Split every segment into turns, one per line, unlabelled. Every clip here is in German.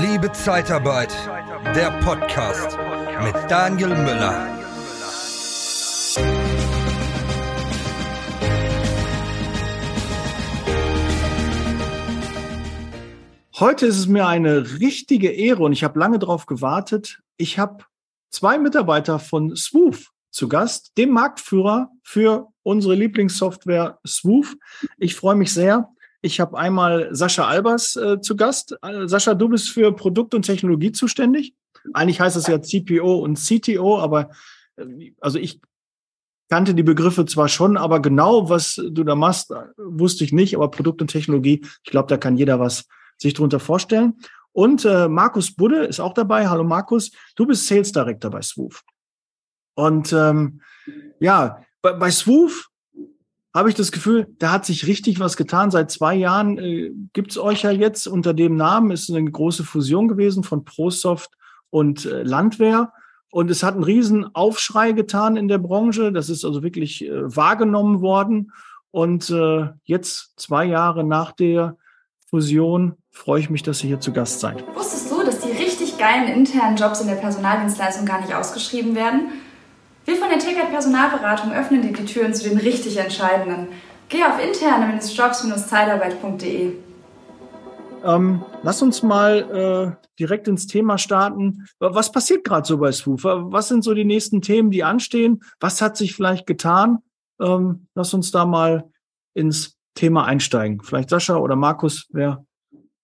Liebe Zeitarbeit, der Podcast mit Daniel Müller.
Heute ist es mir eine richtige Ehre und ich habe lange darauf gewartet. Ich habe zwei Mitarbeiter von Swoof zu Gast, dem Marktführer für unsere Lieblingssoftware Swoof. Ich freue mich sehr. Ich habe einmal Sascha Albers äh, zu Gast. Äh, Sascha, du bist für Produkt und Technologie zuständig. Eigentlich heißt es ja CPO und CTO, aber äh, also ich kannte die Begriffe zwar schon, aber genau, was du da machst, äh, wusste ich nicht. Aber Produkt und Technologie, ich glaube, da kann jeder was sich drunter vorstellen. Und äh, Markus Budde ist auch dabei. Hallo Markus, du bist Sales Director bei Swoof. Und ähm, ja, bei, bei Swoof habe ich das Gefühl, da hat sich richtig was getan. Seit zwei Jahren äh, gibt euch ja jetzt unter dem Namen. Ist eine große Fusion gewesen von ProSoft und äh, Landwehr. Und es hat einen riesen Aufschrei getan in der Branche. Das ist also wirklich äh, wahrgenommen worden. Und äh, jetzt, zwei Jahre nach der Fusion, freue ich mich, dass ihr hier zu Gast seid.
Wusstest du, dass die richtig geilen internen Jobs in der Personaldienstleistung gar nicht ausgeschrieben werden? Wir von der Ticket Personalberatung öffnen dir die Türen zu den richtig Entscheidenden. Geh auf interne-jobs-zeitarbeit.de.
Ähm, lass uns mal äh, direkt ins Thema starten. Was passiert gerade so bei Swoof? Was sind so die nächsten Themen, die anstehen? Was hat sich vielleicht getan? Ähm, lass uns da mal ins Thema einsteigen. Vielleicht Sascha oder Markus, wer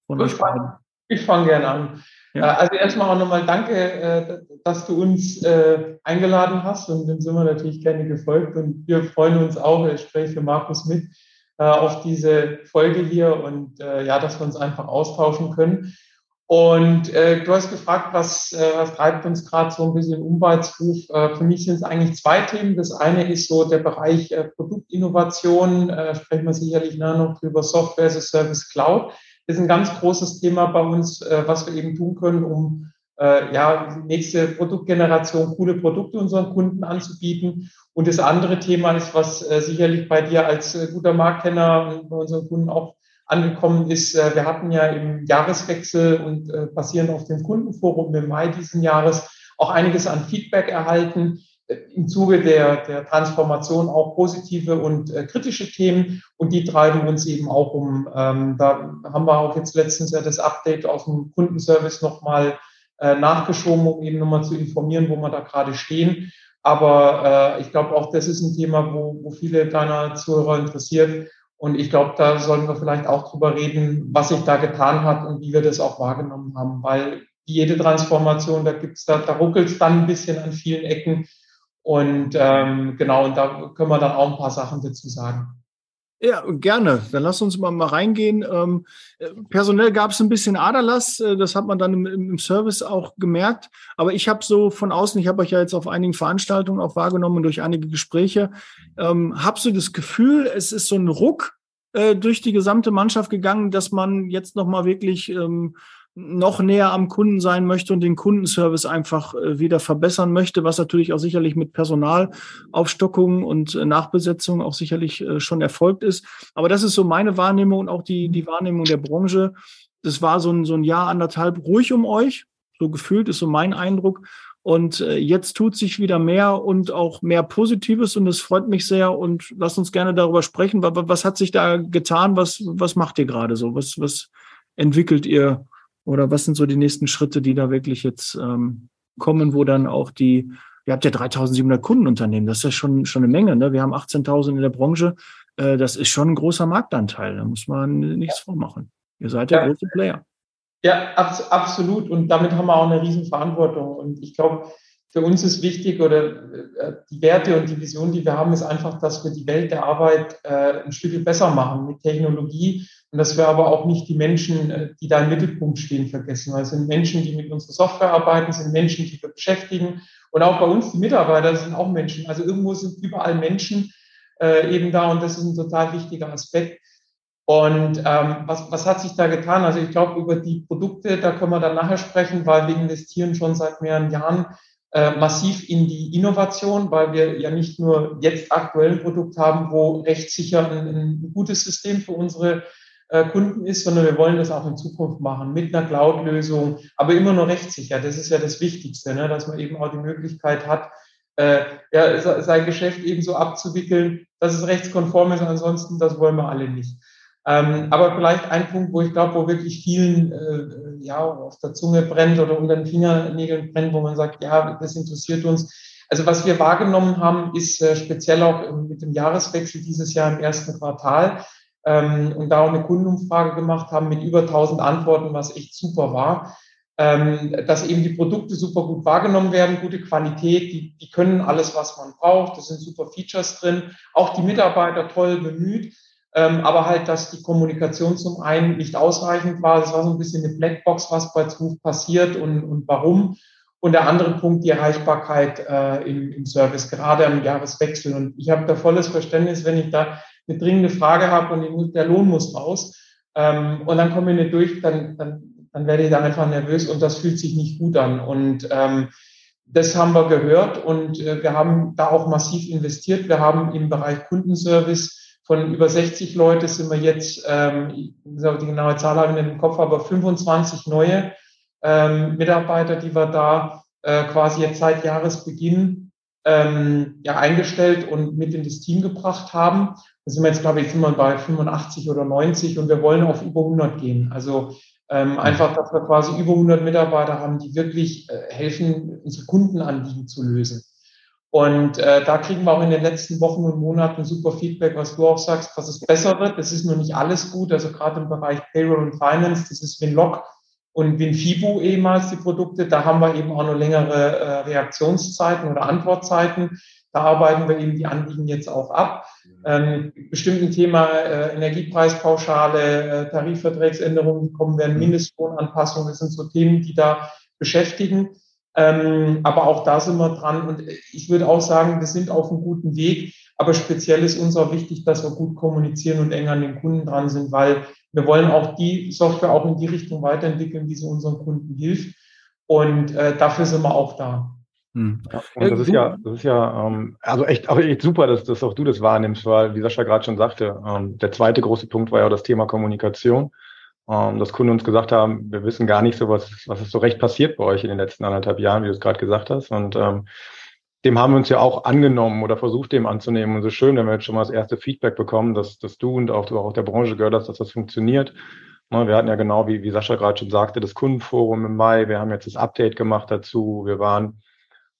von euch beiden? Ich fange gerne an. Ja. Äh, also erstmal auch nochmal danke, äh, dass du uns äh, eingeladen hast und dem sind wir natürlich gerne gefolgt und wir freuen uns auch, ich spreche für Markus mit, auf diese Folge hier und ja, dass wir uns einfach austauschen können. Und äh, du hast gefragt, was, äh, was treibt uns gerade so ein bisschen Umweltruf? Äh, für mich sind es eigentlich zwei Themen. Das eine ist so der Bereich äh, Produktinnovation. Äh, sprechen wir sicherlich nachher noch drüber. Software as a Service Cloud ist ein ganz großes Thema bei uns, äh, was wir eben tun können, um äh, ja, die nächste Produktgeneration coole Produkte unseren Kunden anzubieten. Und das andere Thema ist, was äh, sicherlich bei dir als äh, guter Marktkenner und bei unseren Kunden auch angekommen ist. Äh, wir hatten ja im Jahreswechsel und äh, basierend auf dem Kundenforum im Mai diesen Jahres auch einiges an Feedback erhalten im Zuge der, der Transformation auch positive und äh, kritische Themen und die treiben uns eben auch um. Ähm, da haben wir auch jetzt letztens ja das Update aus dem Kundenservice nochmal äh, nachgeschoben, um eben nochmal zu informieren, wo wir da gerade stehen. Aber äh, ich glaube auch, das ist ein Thema, wo, wo viele deiner Zuhörer interessiert. Und ich glaube, da sollten wir vielleicht auch drüber reden, was sich da getan hat und wie wir das auch wahrgenommen haben. Weil jede Transformation, da gibt's da, da ruckelt dann ein bisschen an vielen Ecken. Und ähm, genau, und da können wir dann auch ein paar Sachen dazu sagen.
Ja, gerne. Dann lass uns mal, mal reingehen. Ähm, personell gab es ein bisschen Aderlass, äh, das hat man dann im, im Service auch gemerkt. Aber ich habe so von außen, ich habe euch ja jetzt auf einigen Veranstaltungen auch wahrgenommen und durch einige Gespräche, ähm, habe so das Gefühl, es ist so ein Ruck äh, durch die gesamte Mannschaft gegangen, dass man jetzt nochmal wirklich ähm, noch näher am Kunden sein möchte und den Kundenservice einfach äh, wieder verbessern möchte, was natürlich auch sicherlich mit Personalaufstockung und äh, Nachbesetzung auch sicherlich äh, schon erfolgt ist. Aber das ist so meine Wahrnehmung und auch die, die Wahrnehmung der Branche. Das war so ein, so ein Jahr, anderthalb ruhig um euch. So gefühlt ist so mein Eindruck. Und jetzt tut sich wieder mehr und auch mehr Positives und es freut mich sehr und lasst uns gerne darüber sprechen. Was hat sich da getan? Was, was macht ihr gerade so? Was, was entwickelt ihr oder was sind so die nächsten Schritte, die da wirklich jetzt ähm, kommen, wo dann auch die, ihr habt ja 3700 Kundenunternehmen, das ist ja schon, schon eine Menge. Ne? Wir haben 18.000 in der Branche, äh, das ist schon ein großer Marktanteil, da muss man nichts vormachen. Ihr seid der ja. große Player.
Ja, abs absolut. Und damit haben wir auch eine Riesenverantwortung. Und ich glaube, für uns ist wichtig oder äh, die Werte und die Vision, die wir haben, ist einfach, dass wir die Welt der Arbeit äh, ein Stück besser machen mit Technologie und dass wir aber auch nicht die Menschen, äh, die da im Mittelpunkt stehen, vergessen. Weil es sind Menschen, die mit unserer Software arbeiten, sind Menschen, die wir beschäftigen. Und auch bei uns, die Mitarbeiter, sind auch Menschen. Also irgendwo sind überall Menschen äh, eben da und das ist ein total wichtiger Aspekt. Und ähm, was, was hat sich da getan? Also ich glaube, über die Produkte, da können wir dann nachher sprechen, weil wir investieren schon seit mehreren Jahren äh, massiv in die Innovation, weil wir ja nicht nur jetzt aktuell ein Produkt haben, wo rechtssicher ein, ein gutes System für unsere Kunden ist, sondern wir wollen das auch in Zukunft machen mit einer Cloud-Lösung, aber immer nur rechtssicher. Das ist ja das Wichtigste, ne? dass man eben auch die Möglichkeit hat, äh, ja, sein Geschäft eben so abzuwickeln, dass es rechtskonform ist. Ansonsten, das wollen wir alle nicht. Ähm, aber vielleicht ein Punkt, wo ich glaube, wo wirklich vielen äh, ja auf der Zunge brennt oder unter den Fingernägeln brennt, wo man sagt, ja, das interessiert uns. Also was wir wahrgenommen haben, ist äh, speziell auch mit dem Jahreswechsel dieses Jahr im ersten Quartal ähm, und da auch eine Kundenumfrage gemacht haben mit über 1000 Antworten, was echt super war, ähm, dass eben die Produkte super gut wahrgenommen werden, gute Qualität, die, die können alles, was man braucht, da sind super Features drin, auch die Mitarbeiter toll bemüht. Ähm, aber halt, dass die Kommunikation zum einen nicht ausreichend war. Das war so ein bisschen eine Blackbox, was bei Zuf passiert und, und warum. Und der andere Punkt, die Erreichbarkeit äh, im, im Service, gerade am Jahreswechsel. Und ich habe da volles Verständnis, wenn ich da eine dringende Frage habe und der Lohn muss raus ähm, und dann komme ich nicht durch, dann, dann, dann werde ich da einfach nervös und das fühlt sich nicht gut an. Und ähm, das haben wir gehört und äh, wir haben da auch massiv investiert. Wir haben im Bereich Kundenservice von über 60 Leute sind wir jetzt, ähm, die genaue Zahl habe ich nicht im Kopf, aber 25 neue ähm, Mitarbeiter, die wir da äh, quasi jetzt seit Jahresbeginn ähm, ja, eingestellt und mit in das Team gebracht haben. Da sind wir jetzt, glaube ich, sind wir bei 85 oder 90 und wir wollen auf über 100 gehen. Also ähm, einfach, dass wir quasi über 100 Mitarbeiter haben, die wirklich äh, helfen, unsere Kundenanliegen zu lösen. Und äh, da kriegen wir auch in den letzten Wochen und Monaten super Feedback, was du auch sagst, dass es besser wird. Das ist nur nicht alles gut. Also gerade im Bereich Payroll und Finance, das ist Winlock und WinFibu ehemals die Produkte, da haben wir eben auch noch längere äh, Reaktionszeiten oder Antwortzeiten. Da arbeiten wir eben die Anliegen jetzt auch ab. Ähm, bestimmten Thema äh, Energiepreispauschale, äh, Tarifvertragsänderungen, die kommen werden, Mindestlohnanpassungen, das sind so Themen, die da beschäftigen. Ähm, aber auch da sind wir dran und ich würde auch sagen, wir sind auf einem guten Weg. Aber speziell ist uns auch wichtig, dass wir gut kommunizieren und eng an den Kunden dran sind, weil wir wollen auch die Software auch in die Richtung weiterentwickeln, wie sie unseren Kunden hilft. Und äh, dafür sind wir auch da.
Hm. Ja, und das ist ja, das ist ja, ähm, also echt, aber echt super, dass, dass auch du das wahrnimmst, weil, wie Sascha gerade schon sagte, ähm, der zweite große Punkt war ja auch das Thema Kommunikation. Ähm, dass Kunden uns gesagt haben, wir wissen gar nicht so, was, was ist so recht passiert bei euch in den letzten anderthalb Jahren, wie du es gerade gesagt hast. Und ähm, dem haben wir uns ja auch angenommen oder versucht, dem anzunehmen. Und so schön, wenn wir jetzt schon mal das erste Feedback bekommen, dass, dass du und auch du auch der Branche gehört hast, dass das funktioniert. Ne, wir hatten ja genau, wie, wie Sascha gerade schon sagte, das Kundenforum im Mai. Wir haben jetzt das Update gemacht dazu. Wir waren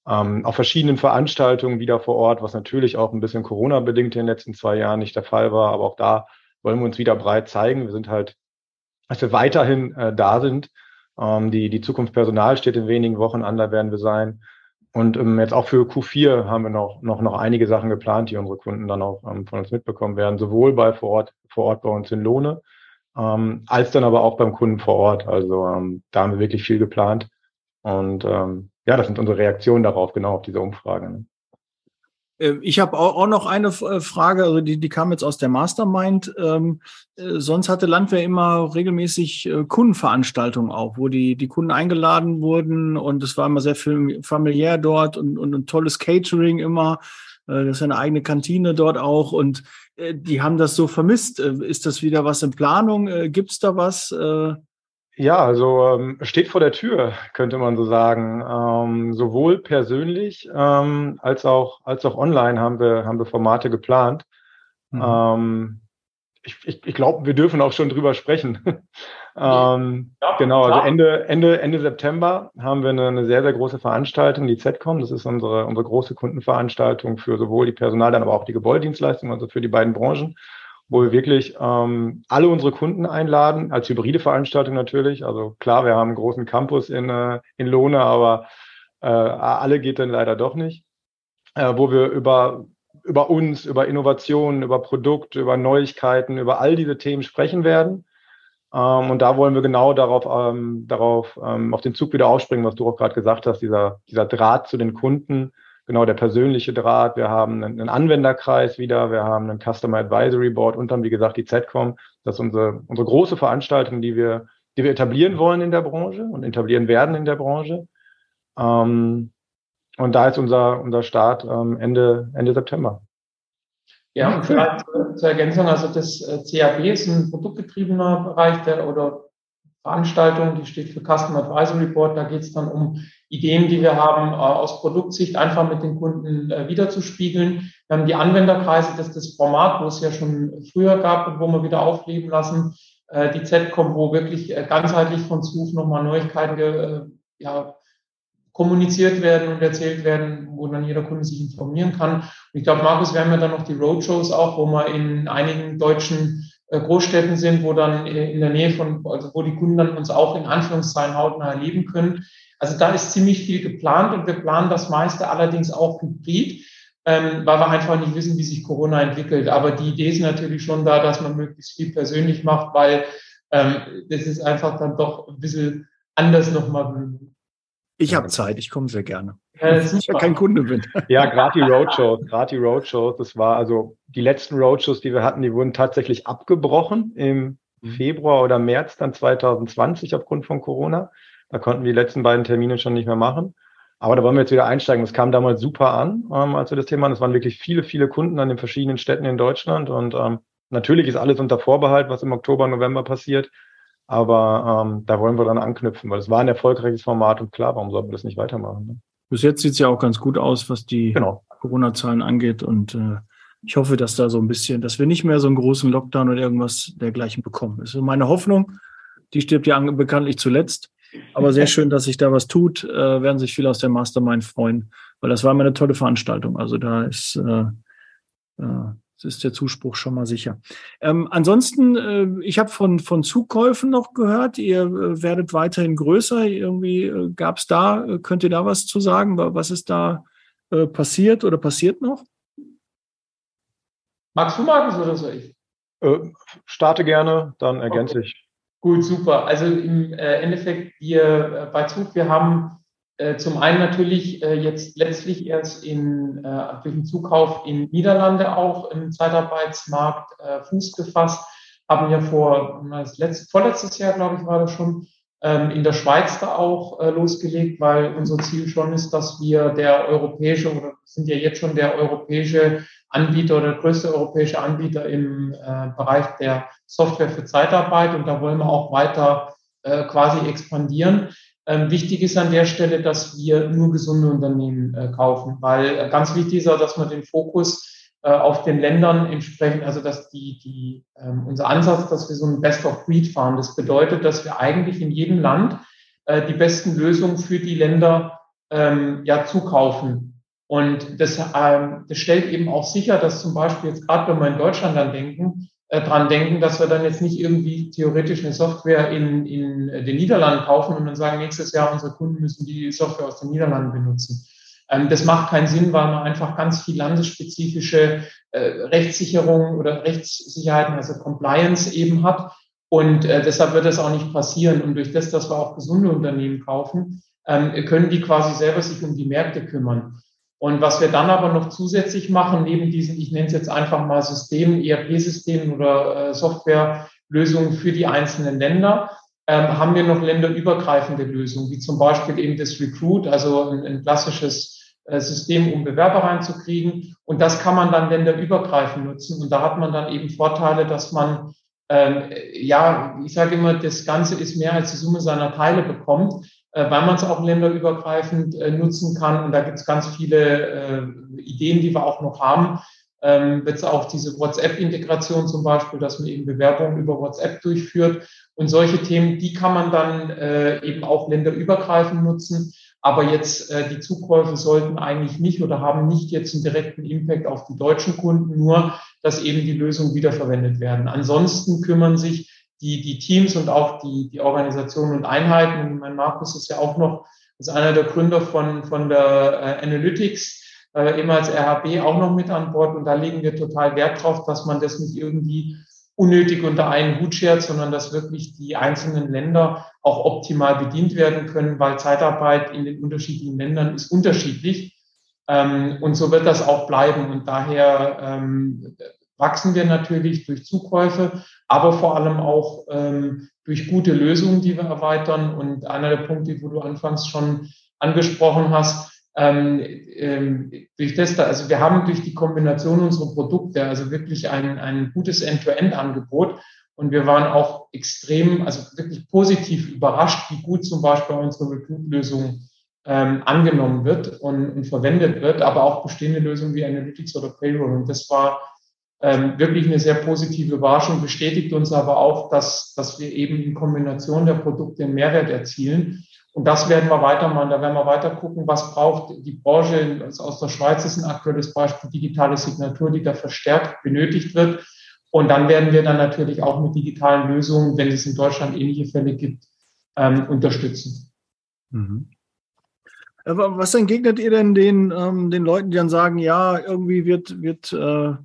ähm, auf verschiedenen Veranstaltungen wieder vor Ort, was natürlich auch ein bisschen Corona-bedingt in den letzten zwei Jahren nicht der Fall war. Aber auch da wollen wir uns wieder breit zeigen. Wir sind halt, dass wir weiterhin äh, da sind. Ähm, die, die Zukunft Personal steht in wenigen Wochen an, da werden wir sein. Und ähm, jetzt auch für Q4 haben wir noch, noch, noch einige Sachen geplant, die unsere Kunden dann auch ähm, von uns mitbekommen werden, sowohl bei vor Ort, vor Ort bei uns in Lohne, ähm, als dann aber auch beim Kunden vor Ort. Also ähm, da haben wir wirklich viel geplant. Und ähm, ja, das sind unsere Reaktionen darauf, genau auf diese Umfrage. Ne?
Ähm, ich habe auch noch eine äh, Frage, also die, die kam jetzt aus der Mastermind. Ähm, äh, sonst hatte Landwehr immer regelmäßig äh, Kundenveranstaltungen auch, wo die, die Kunden eingeladen wurden und es war immer sehr familiär dort und, und ein tolles Catering immer. Das ist eine eigene Kantine dort auch und die haben das so vermisst. Ist das wieder was in Planung? Gibt es da was?
Ja, also ähm, steht vor der Tür, könnte man so sagen. Ähm, sowohl persönlich ähm, als auch als auch online haben wir haben wir Formate geplant. Mhm. Ähm, ich ich, ich glaube, wir dürfen auch schon drüber sprechen. ähm, ja, genau, also Ende Ende Ende September haben wir eine, eine sehr sehr große Veranstaltung, die ZCOM. Das ist unsere unsere große Kundenveranstaltung für sowohl die Personal, dann aber auch die Gebäudedienstleistungen, also für die beiden Branchen wo wir wirklich ähm, alle unsere Kunden einladen, als hybride Veranstaltung natürlich. Also klar, wir haben einen großen Campus in, äh, in Lohne, aber äh, alle geht dann leider doch nicht. Äh, wo wir über, über uns, über Innovationen, über Produkte, über Neuigkeiten, über all diese Themen sprechen werden. Ähm, und da wollen wir genau darauf, ähm, darauf ähm, auf den Zug wieder aufspringen, was du auch gerade gesagt hast, dieser, dieser Draht zu den Kunden, genau der persönliche Draht. Wir haben einen, Anwenderkreis wieder, wir haben einen Customer Advisory Board und dann, wie gesagt, die ZCOM. Das ist unsere, unsere große Veranstaltung, die wir, die wir etablieren wollen in der Branche und etablieren werden in der Branche. Ähm, und da ist unser, unser Start ähm, Ende, Ende September.
Ja, und vielleicht zur Ergänzung, also das äh, CAB ist ein produktgetriebener Bereich der, oder Veranstaltung, die steht für Customer Advisory Board. Da geht es dann um Ideen, die wir haben, äh, aus Produktsicht einfach mit den Kunden äh, wiederzuspiegeln. Wir haben die Anwenderkreise, das ist das Format, wo es ja schon früher gab und wo wir wieder aufleben lassen. Äh, die ZCOM, wo wirklich ganzheitlich von ZUF nochmal Neuigkeiten ja, kommuniziert werden und erzählt werden, wo dann jeder Kunde sich informieren kann. Und ich glaube, Markus, wir haben ja dann noch die Roadshows auch, wo wir in einigen deutschen Großstädten sind, wo dann in der Nähe von, also wo die Kunden dann uns auch in Anführungszeichen hautnah erleben können. Also da ist ziemlich viel geplant und wir planen das meiste allerdings auch hybrid, ähm, weil wir einfach nicht wissen, wie sich Corona entwickelt. Aber die Idee ist natürlich schon da, dass man möglichst viel persönlich macht, weil ähm, das ist einfach dann doch ein bisschen anders nochmal
ich habe Zeit, ich komme sehr gerne. Ja, ich ja kein Kunde bin.
Ja, gerade die Roadshows, gerade die Roadshows, das war also die letzten Roadshows, die wir hatten, die wurden tatsächlich abgebrochen im mhm. Februar oder März dann 2020 aufgrund von Corona. Da konnten wir die letzten beiden Termine schon nicht mehr machen. Aber da wollen wir jetzt wieder einsteigen. Das kam damals super an, ähm, als wir das Thema hatten. Es waren wirklich viele, viele Kunden an den verschiedenen Städten in Deutschland. Und ähm, natürlich ist alles unter Vorbehalt, was im Oktober, November passiert. Aber ähm, da wollen wir dann anknüpfen, weil es war ein erfolgreiches Format und klar, warum sollten wir das nicht weitermachen? Ne?
Bis jetzt sieht es ja auch ganz gut aus, was die genau. Corona-Zahlen angeht. Und äh, ich hoffe, dass da so ein bisschen, dass wir nicht mehr so einen großen Lockdown oder irgendwas dergleichen bekommen. Das ist meine Hoffnung. Die stirbt ja bekanntlich zuletzt. Aber sehr schön, dass sich da was tut. Äh, werden sich viele aus der Mastermind freuen, weil das war immer eine tolle Veranstaltung. Also da ist äh, äh, ist der Zuspruch schon mal sicher. Ähm, ansonsten, äh, ich habe von, von Zukäufen noch gehört, ihr äh, werdet weiterhin größer. Irgendwie äh, gab es da, äh, könnt ihr da was zu sagen? Was ist da äh, passiert oder passiert noch?
Magst du, Markus, oder soll ich?
Äh, starte gerne, dann ergänze okay. ich.
Gut, super. Also im Endeffekt, wir bei Zug, wir haben äh, zum einen natürlich äh, jetzt letztlich erst in, äh, durch den Zukauf in Niederlande auch im Zeitarbeitsmarkt Fuß gefasst, haben ja vor, das letzte, vorletztes Jahr, glaube ich, war das schon, ähm, in der Schweiz da auch losgelegt, weil unser Ziel schon ist, dass wir der europäische oder sind ja jetzt schon der europäische Anbieter oder der größte europäische Anbieter im Bereich der Software für Zeitarbeit und da wollen wir auch weiter quasi expandieren. Ähm, wichtig ist an der Stelle, dass wir nur gesunde Unternehmen äh, kaufen, weil äh, ganz wichtig ist auch, dass man den Fokus äh, auf den Ländern entsprechend, also dass die, die, ähm, unser Ansatz, dass wir so ein Best of Breed fahren. Das bedeutet, dass wir eigentlich in jedem Land äh, die besten Lösungen für die Länder ähm, ja zukaufen. Und das, ähm, das stellt eben auch sicher, dass zum Beispiel jetzt gerade, wenn wir in Deutschland dann denken, dran denken, dass wir dann jetzt nicht irgendwie theoretisch eine Software in, in den Niederlanden kaufen und dann sagen, nächstes Jahr unsere Kunden müssen die Software aus den Niederlanden benutzen. Ähm, das macht keinen Sinn, weil man einfach ganz viel landesspezifische äh, Rechtssicherung oder Rechtssicherheiten, also Compliance eben hat. Und äh, deshalb wird das auch nicht passieren. Und durch das, dass wir auch gesunde Unternehmen kaufen, ähm, können die quasi selber sich um die Märkte kümmern. Und was wir dann aber noch zusätzlich machen, neben diesen, ich nenne es jetzt einfach mal Systemen, ERP-Systemen oder äh, Softwarelösungen für die einzelnen Länder, ähm, haben wir noch länderübergreifende Lösungen, wie zum Beispiel eben das Recruit, also ein, ein klassisches äh, System, um Bewerber reinzukriegen. Und das kann man dann länderübergreifend nutzen. Und da hat man dann eben Vorteile, dass man ähm, ja, ich sage immer, das Ganze ist mehr als die Summe seiner Teile bekommt. Äh, weil man es auch länderübergreifend äh, nutzen kann. Und da gibt es ganz viele äh, Ideen, die wir auch noch haben. Ähm, jetzt auch diese WhatsApp-Integration zum Beispiel, dass man eben Bewerbungen über WhatsApp durchführt. Und solche Themen, die kann man dann äh, eben auch länderübergreifend nutzen. Aber jetzt äh, die Zukäufe sollten eigentlich nicht oder haben nicht jetzt einen direkten Impact auf die deutschen Kunden, nur dass eben die Lösungen wiederverwendet werden. Ansonsten kümmern sich die, die Teams und auch die, die Organisationen und Einheiten. Mein Markus ist ja auch noch, ist einer der Gründer von, von der äh, Analytics, äh, eben als RHB auch noch mit an Bord. Und da legen wir total Wert drauf, dass man das nicht irgendwie unnötig unter einen Hut schert, sondern dass wirklich die einzelnen Länder auch optimal bedient werden können, weil Zeitarbeit in den unterschiedlichen Ländern ist unterschiedlich. Ähm, und so wird das auch bleiben. Und daher ähm, wachsen wir natürlich durch Zukäufe, aber vor allem auch ähm, durch gute Lösungen, die wir erweitern. Und einer der Punkte, wo du anfangs schon angesprochen hast, ähm, ähm, durch das da, also wir haben durch die Kombination unserer Produkte, also wirklich ein, ein gutes End-to-End-Angebot. Und wir waren auch extrem, also wirklich positiv überrascht, wie gut zum Beispiel unsere Recruit-Lösung ähm, angenommen wird und, und, verwendet wird, aber auch bestehende Lösungen wie Analytics oder Payroll. Und das war ähm, wirklich eine sehr positive Überraschung, bestätigt uns aber auch, dass, dass wir eben in Kombination der Produkte einen Mehrwert erzielen. Und das werden wir weitermachen. Da werden wir weiter gucken, was braucht die Branche. Aus der Schweiz ist ein aktuelles Beispiel digitale Signatur, die da verstärkt benötigt wird. Und dann werden wir dann natürlich auch mit digitalen Lösungen, wenn es in Deutschland ähnliche Fälle gibt, ähm, unterstützen. Mhm.
Was entgegnet ihr denn den, ähm, den Leuten, die dann sagen, ja, irgendwie wird, wird äh,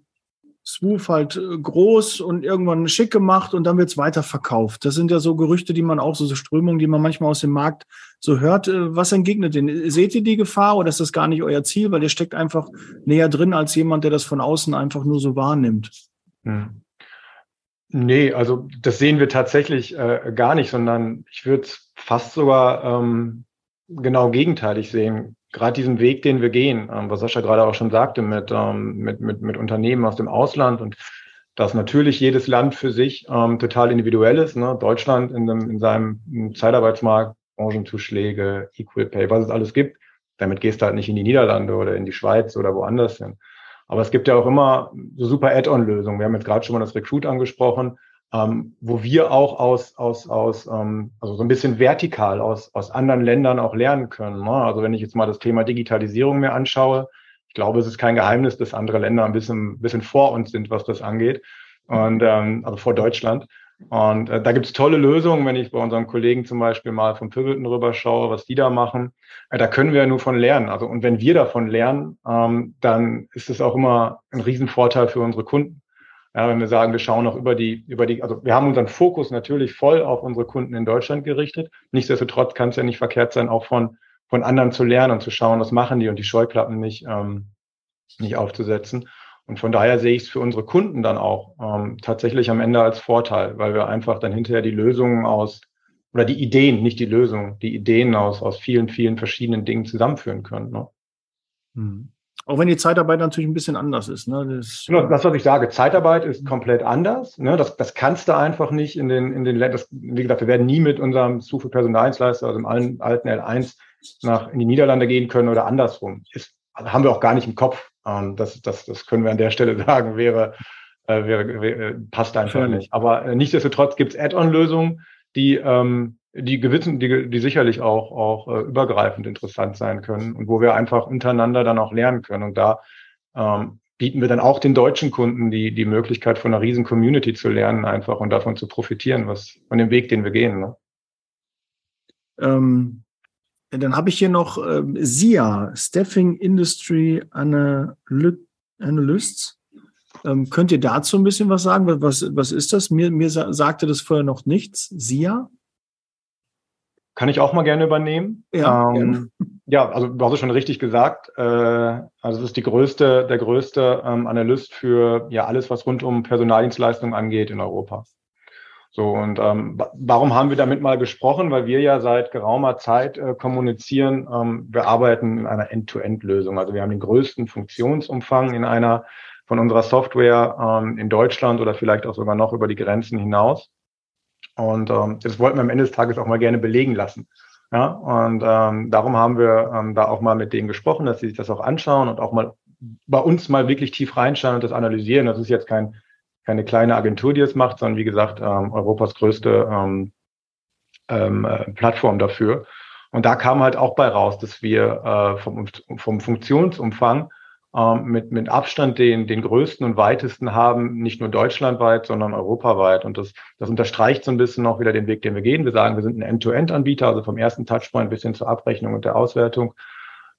Swoof halt äh, groß und irgendwann schick gemacht und dann wird es weiterverkauft. Das sind ja so Gerüchte, die man auch, so, so Strömungen, die man manchmal aus dem Markt so hört. Äh, was entgegnet denn? Seht ihr die Gefahr oder ist das gar nicht euer Ziel, weil ihr steckt einfach näher drin als jemand, der das von außen einfach nur so wahrnimmt? Hm.
Nee, also das sehen wir tatsächlich äh, gar nicht, sondern ich würde fast sogar ähm, genau gegenteilig sehen gerade diesen Weg, den wir gehen, ähm, was Sascha gerade auch schon sagte, mit, ähm, mit, mit, mit Unternehmen aus dem Ausland und dass natürlich jedes Land für sich ähm, total individuell ist. Ne? Deutschland in, dem, in seinem Zeitarbeitsmarkt, Branchenzuschläge, Equal Pay, was es alles gibt. Damit gehst du halt nicht in die Niederlande oder in die Schweiz oder woanders hin. Aber es gibt ja auch immer so super Add-on-Lösungen. Wir haben jetzt gerade schon mal das Recruit angesprochen ähm, wo wir auch aus, aus, aus ähm, also so ein bisschen vertikal aus, aus anderen Ländern auch lernen können. Ne? Also wenn ich jetzt mal das Thema Digitalisierung mir anschaue, ich glaube, es ist kein Geheimnis, dass andere Länder ein bisschen, bisschen vor uns sind, was das angeht. Und ähm, also vor Deutschland. Und äh, da gibt es tolle Lösungen, wenn ich bei unseren Kollegen zum Beispiel mal von Pivoten rüber schaue, was die da machen. Äh, da können wir ja nur von lernen. Also und wenn wir davon lernen, ähm, dann ist es auch immer ein Riesenvorteil für unsere Kunden. Ja, wenn wir sagen, wir schauen noch über die, über die, also wir haben unseren Fokus natürlich voll auf unsere Kunden in Deutschland gerichtet. Nichtsdestotrotz kann es ja nicht verkehrt sein, auch von, von anderen zu lernen und zu schauen, was machen die und die Scheuklappen nicht, ähm, nicht aufzusetzen. Und von daher sehe ich es für unsere Kunden dann auch ähm, tatsächlich am Ende als Vorteil, weil wir einfach dann hinterher die Lösungen aus, oder die Ideen, nicht die Lösungen, die Ideen aus, aus vielen, vielen verschiedenen Dingen zusammenführen können. Ne?
Mhm. Auch wenn die Zeitarbeit natürlich ein bisschen anders ist. Ne?
Das, genau, das, was ich sage, Zeitarbeit ist komplett anders. Ne? Das, das kannst du einfach nicht in den, in den Ländern. Wie gesagt, wir werden nie mit unserem Suche Personaldienstleister, also im alten, alten L1, nach in die Niederlande gehen können oder andersrum. Ist, haben wir auch gar nicht im Kopf. Ähm, das, das, das können wir an der Stelle sagen, wäre, äh, wäre, wäre passt einfach nicht. Aber äh, nichtsdestotrotz gibt es Add-on-Lösungen, die ähm, die gewissen, die, die sicherlich auch, auch äh, übergreifend interessant sein können und wo wir einfach untereinander dann auch lernen können. Und da ähm, bieten wir dann auch den deutschen Kunden die, die Möglichkeit, von einer riesen Community zu lernen einfach und davon zu profitieren, was von dem Weg, den wir gehen. Ne?
Ähm, dann habe ich hier noch äh, SIA, Staffing Industry Analysts. Ähm, könnt ihr dazu ein bisschen was sagen? Was, was ist das? Mir, mir sagte das vorher noch nichts. SIA?
Kann ich auch mal gerne übernehmen. Ja, ähm, ja also du hast es schon richtig gesagt. Äh, also es ist die größte, der größte ähm, Analyst für ja alles, was rund um Personaldienstleistungen angeht in Europa. So, und ähm, warum haben wir damit mal gesprochen? Weil wir ja seit geraumer Zeit äh, kommunizieren, ähm, wir arbeiten in einer End-to-End-Lösung. Also wir haben den größten Funktionsumfang in einer von unserer Software ähm, in Deutschland oder vielleicht auch sogar noch über die Grenzen hinaus. Und ähm, das wollten wir am Ende des Tages auch mal gerne belegen lassen. Ja, und ähm, darum haben wir ähm, da auch mal mit denen gesprochen, dass sie sich das auch anschauen und auch mal bei uns mal wirklich tief reinschauen und das analysieren. Das ist jetzt kein, keine kleine Agentur, die es macht, sondern wie gesagt, ähm, Europas größte ähm, ähm, äh, Plattform dafür. Und da kam halt auch bei raus, dass wir äh, vom, vom Funktionsumfang mit, mit Abstand den, den größten und weitesten haben, nicht nur deutschlandweit, sondern europaweit. Und das, das unterstreicht so ein bisschen noch wieder den Weg, den wir gehen. Wir sagen, wir sind ein End-to-End-Anbieter, also vom ersten Touchpoint bis hin zur Abrechnung und der Auswertung.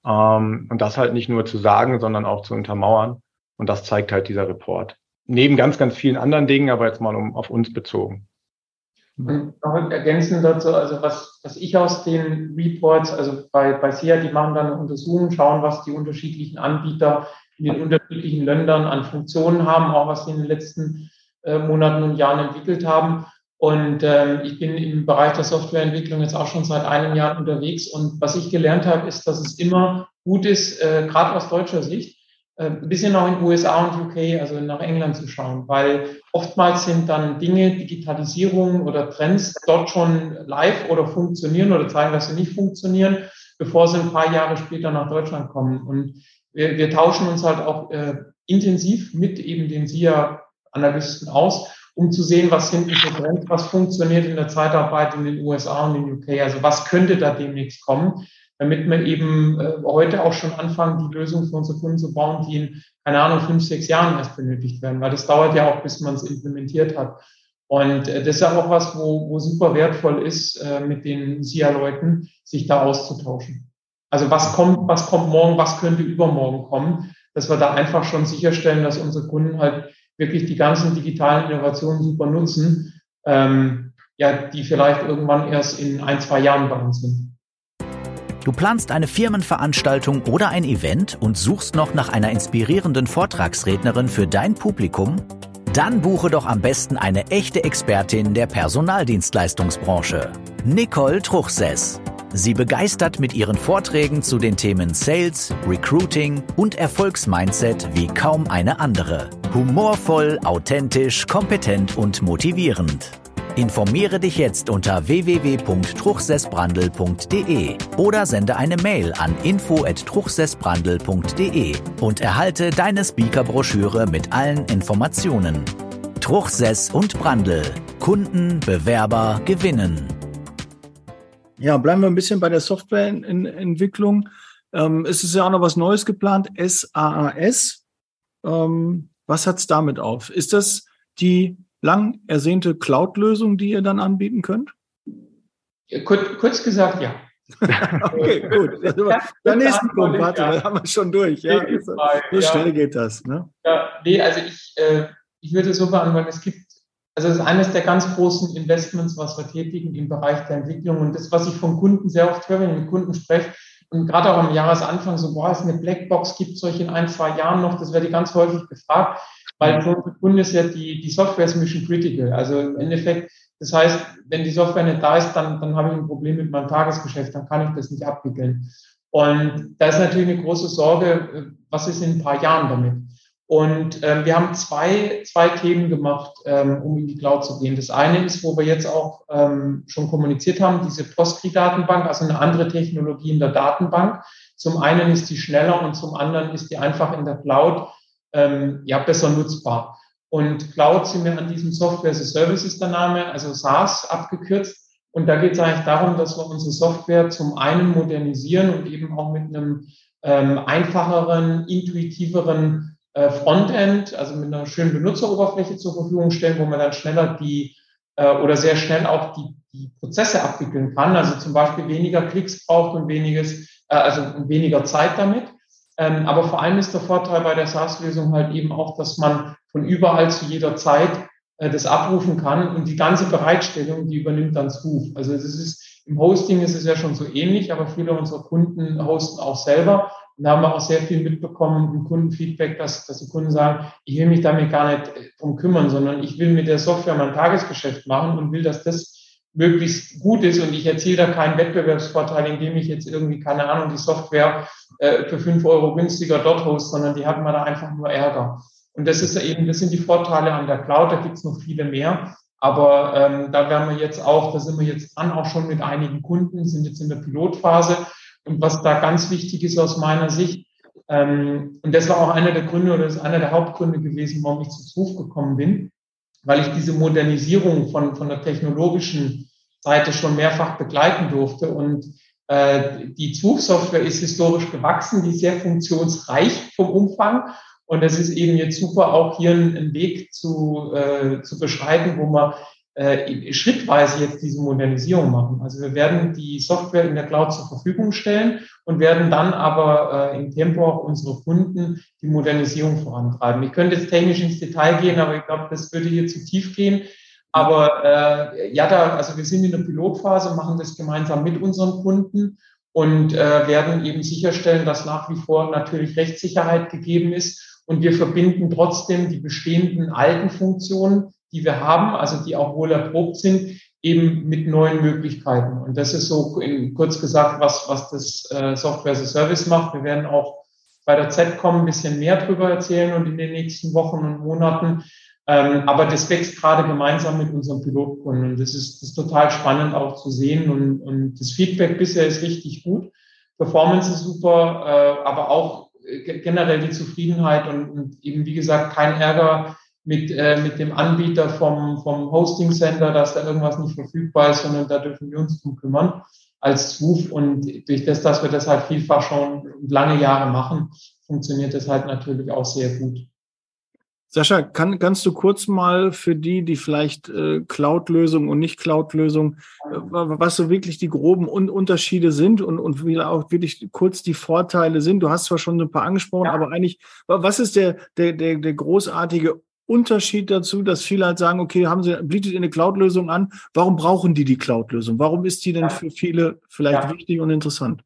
Ähm, und das halt nicht nur zu sagen, sondern auch zu untermauern. Und das zeigt halt dieser Report. Neben ganz, ganz vielen anderen Dingen, aber jetzt mal um auf uns bezogen.
Und noch ergänzend dazu, also was, was ich aus den Reports, also bei, bei SIA, die machen dann eine Untersuchung, schauen, was die unterschiedlichen Anbieter in den unterschiedlichen Ländern an Funktionen haben, auch was sie in den letzten äh, Monaten und Jahren entwickelt haben. Und ähm, ich bin im Bereich der Softwareentwicklung jetzt auch schon seit einem Jahr unterwegs. Und was ich gelernt habe, ist, dass es immer gut ist, äh, gerade aus deutscher Sicht, ein bisschen auch in USA und UK, also nach England zu schauen, weil oftmals sind dann Dinge, Digitalisierung oder Trends dort schon live oder funktionieren oder zeigen, dass sie nicht funktionieren, bevor sie ein paar Jahre später nach Deutschland kommen. Und wir, wir tauschen uns halt auch äh, intensiv mit eben den SIA-Analysten aus, um zu sehen, was sind die Trends, was funktioniert in der Zeitarbeit in den USA und in den UK, also was könnte da demnächst kommen damit wir eben äh, heute auch schon anfangen, die Lösung für unsere Kunden zu bauen, die in, keine Ahnung, fünf, sechs Jahren erst benötigt werden, weil das dauert ja auch, bis man es implementiert hat. Und äh, das ist ja auch was, wo, wo super wertvoll ist, äh, mit den SIA-Leuten sich da auszutauschen. Also was kommt, was kommt morgen, was könnte übermorgen kommen, dass wir da einfach schon sicherstellen, dass unsere Kunden halt wirklich die ganzen digitalen Innovationen super nutzen, ähm, ja, die vielleicht irgendwann erst in ein, zwei Jahren bei uns sind.
Du planst eine Firmenveranstaltung oder ein Event und suchst noch nach einer inspirierenden Vortragsrednerin für dein Publikum? Dann buche doch am besten eine echte Expertin der Personaldienstleistungsbranche, Nicole Truchsess. Sie begeistert mit ihren Vorträgen zu den Themen Sales, Recruiting und Erfolgsmindset wie kaum eine andere. Humorvoll, authentisch, kompetent und motivierend. Informiere dich jetzt unter www.truchsessbrandel.de oder sende eine Mail an info@truchsessbrandel.de und erhalte deine Speakerbroschüre mit allen Informationen. Truchsess und Brandel. Kunden, Bewerber gewinnen.
Ja, bleiben wir ein bisschen bei der Softwareentwicklung. Ähm, es ist ja auch noch was Neues geplant, SAAS. Ähm, was hat es damit auf? Ist das die lang ersehnte Cloud-Lösung, die ihr dann anbieten könnt?
Kurz, kurz gesagt, ja.
okay, gut. Der nächste Punkt, warte, ja. haben wir schon durch. Ja, so, so schnell geht das. Ne?
Ja, nee, also ich, äh, ich würde so beantworten, es gibt, also es ist eines der ganz großen Investments, was wir tätigen im Bereich der Entwicklung und das, was ich von Kunden sehr oft höre, wenn ich mit Kunden spreche, und gerade auch am Jahresanfang so, boah, es eine Blackbox, gibt es solche in ein, zwei Jahren noch, das werde ich ganz häufig gefragt. Weil unsere Kunden ist ja die, die Software ist mission critical. Also im Endeffekt, das heißt, wenn die Software nicht da ist, dann, dann habe ich ein Problem mit meinem Tagesgeschäft, dann kann ich das nicht abwickeln. Und da ist natürlich eine große Sorge, was ist in ein paar Jahren damit? Und ähm, wir haben zwei, zwei Themen gemacht, ähm, um in die Cloud zu gehen. Das eine ist, wo wir jetzt auch ähm, schon kommuniziert haben, diese Postgre-Datenbank, also eine andere Technologie in der Datenbank. Zum einen ist die schneller und zum anderen ist die einfach in der Cloud ähm, ja, besser nutzbar. Und Cloud sind wir an diesem Software as a Service ist der Name, also SaaS abgekürzt. Und da geht es eigentlich darum, dass wir unsere Software zum einen modernisieren und eben auch mit einem ähm, einfacheren, intuitiveren äh, Frontend, also mit einer schönen Benutzeroberfläche zur Verfügung stellen, wo man dann schneller die äh, oder sehr schnell auch die, die Prozesse abwickeln kann. Also zum Beispiel weniger Klicks braucht und weniges, äh, also weniger Zeit damit. Ähm, aber vor allem ist der Vorteil bei der SaaS-Lösung halt eben auch, dass man von überall zu jeder Zeit äh, das abrufen kann und die ganze Bereitstellung, die übernimmt dann Spoof. Also das ist, im Hosting ist es ja schon so ähnlich, aber viele unserer Kunden hosten auch selber. Und da haben wir auch sehr viel mitbekommen im Kundenfeedback, dass, dass die Kunden sagen, ich will mich damit gar nicht äh, drum kümmern, sondern ich will mit der Software mein Tagesgeschäft machen und will, dass das möglichst gut ist und ich erziele da keinen Wettbewerbsvorteil, indem ich jetzt irgendwie, keine Ahnung, die Software äh, für fünf Euro günstiger dort host, sondern die hat man da einfach nur Ärger. Und das ist eben, das sind die Vorteile an der Cloud, da gibt es noch viele mehr. Aber ähm, da werden wir jetzt auch, da sind wir jetzt an, auch schon mit einigen Kunden, sind jetzt in der Pilotphase. Und was da ganz wichtig ist aus meiner Sicht, ähm, und das war auch einer der Gründe oder das ist einer der Hauptgründe gewesen, warum ich zu Zuf gekommen bin, weil ich diese Modernisierung von, von der technologischen Seite schon mehrfach begleiten durfte. Und äh, die Zugsoftware ist historisch gewachsen, die ist sehr funktionsreich vom Umfang. Und es ist eben jetzt super, auch hier einen, Weg zu, äh, zu beschreiten, wo man äh, schrittweise jetzt diese Modernisierung machen. Also wir werden die Software in der Cloud zur Verfügung stellen und werden dann aber äh, im Tempo auch unsere Kunden die Modernisierung vorantreiben. Ich könnte jetzt technisch ins Detail gehen, aber ich glaube, das würde hier zu tief gehen. Aber äh, ja, da, also wir sind in der Pilotphase, machen das gemeinsam mit unseren Kunden und äh, werden eben sicherstellen, dass nach wie vor natürlich Rechtssicherheit gegeben ist und wir verbinden trotzdem die bestehenden alten Funktionen die wir haben, also die auch wohl erprobt sind, eben mit neuen Möglichkeiten. Und das ist so in, kurz gesagt, was, was das äh, Software as a Service macht. Wir werden auch bei der ZCOM ein bisschen mehr drüber erzählen und in den nächsten Wochen und Monaten. Ähm, aber das wächst gerade gemeinsam mit unseren Pilotkunden. Und das ist, das ist total spannend auch zu sehen. Und, und das Feedback bisher ist richtig gut. Performance ist super, äh, aber auch äh, generell die Zufriedenheit und, und eben, wie gesagt, kein Ärger mit, äh, mit dem Anbieter vom, vom Hosting Center, dass da irgendwas nicht verfügbar ist, sondern da dürfen wir uns drum kümmern als ZWUF. Und durch das, dass wir das halt vielfach schon lange Jahre machen, funktioniert das halt natürlich auch sehr gut.
Sascha, kann, kannst du kurz mal für die, die vielleicht äh, Cloud-Lösung und nicht Cloud-Lösung, äh, was so wirklich die groben Un Unterschiede sind und, und wie auch wirklich kurz die Vorteile sind? Du hast zwar schon ein paar angesprochen, ja. aber eigentlich, was ist der, der, der, der großartige Unterschied dazu, dass viele halt sagen, okay, haben sie, bietet ihr eine Cloud-Lösung an? Warum brauchen die die Cloud-Lösung? Warum ist die denn ja. für viele vielleicht ja. wichtig und interessant?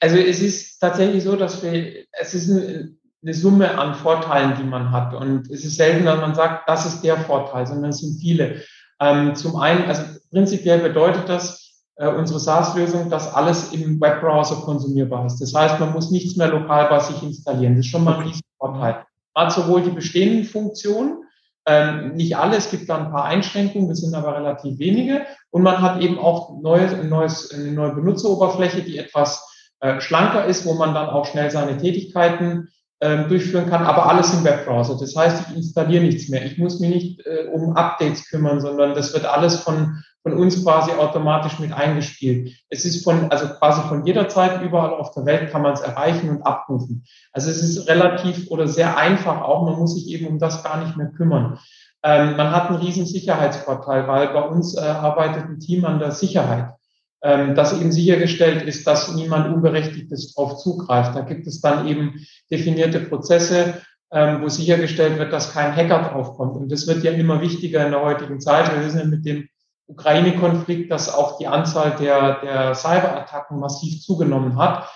Also es ist tatsächlich so, dass wir, es ist ein, eine Summe an Vorteilen, die man hat. Und es ist selten, dass man sagt, das ist der Vorteil, sondern es sind viele. Ähm, zum einen, also prinzipiell bedeutet das, äh, unsere SaaS-Lösung, dass alles im Webbrowser konsumierbar ist. Das heißt, man muss nichts mehr lokal bei sich installieren. Das ist schon mal ein riesen Vorteil. Man hat sowohl die bestehenden Funktionen, ähm, nicht alle, es gibt da ein paar Einschränkungen, das sind aber relativ wenige. Und man hat eben auch neues, ein neues, eine neue Benutzeroberfläche, die etwas äh, schlanker ist, wo man dann auch schnell seine Tätigkeiten ähm, durchführen kann, aber alles im Webbrowser. Das heißt, ich installiere nichts mehr. Ich muss mich nicht äh, um Updates kümmern, sondern das wird alles von, von uns quasi automatisch mit eingespielt. Es ist von, also quasi von jeder Zeit überall auf der Welt kann man es erreichen und abrufen. Also es ist relativ oder sehr einfach auch. Man muss sich eben um das gar nicht mehr kümmern. Ähm, man hat einen riesen Sicherheitsvorteil, weil bei uns äh, arbeitet ein Team an der Sicherheit ähm, dass eben sichergestellt ist, dass niemand Unberechtigtes darauf zugreift. Da gibt es dann eben definierte Prozesse, ähm, wo sichergestellt wird, dass kein Hacker draufkommt. Und das wird ja immer wichtiger in der heutigen Zeit. Wir wissen ja mit dem Ukraine-Konflikt, dass auch die Anzahl der, der Cyberattacken massiv zugenommen hat.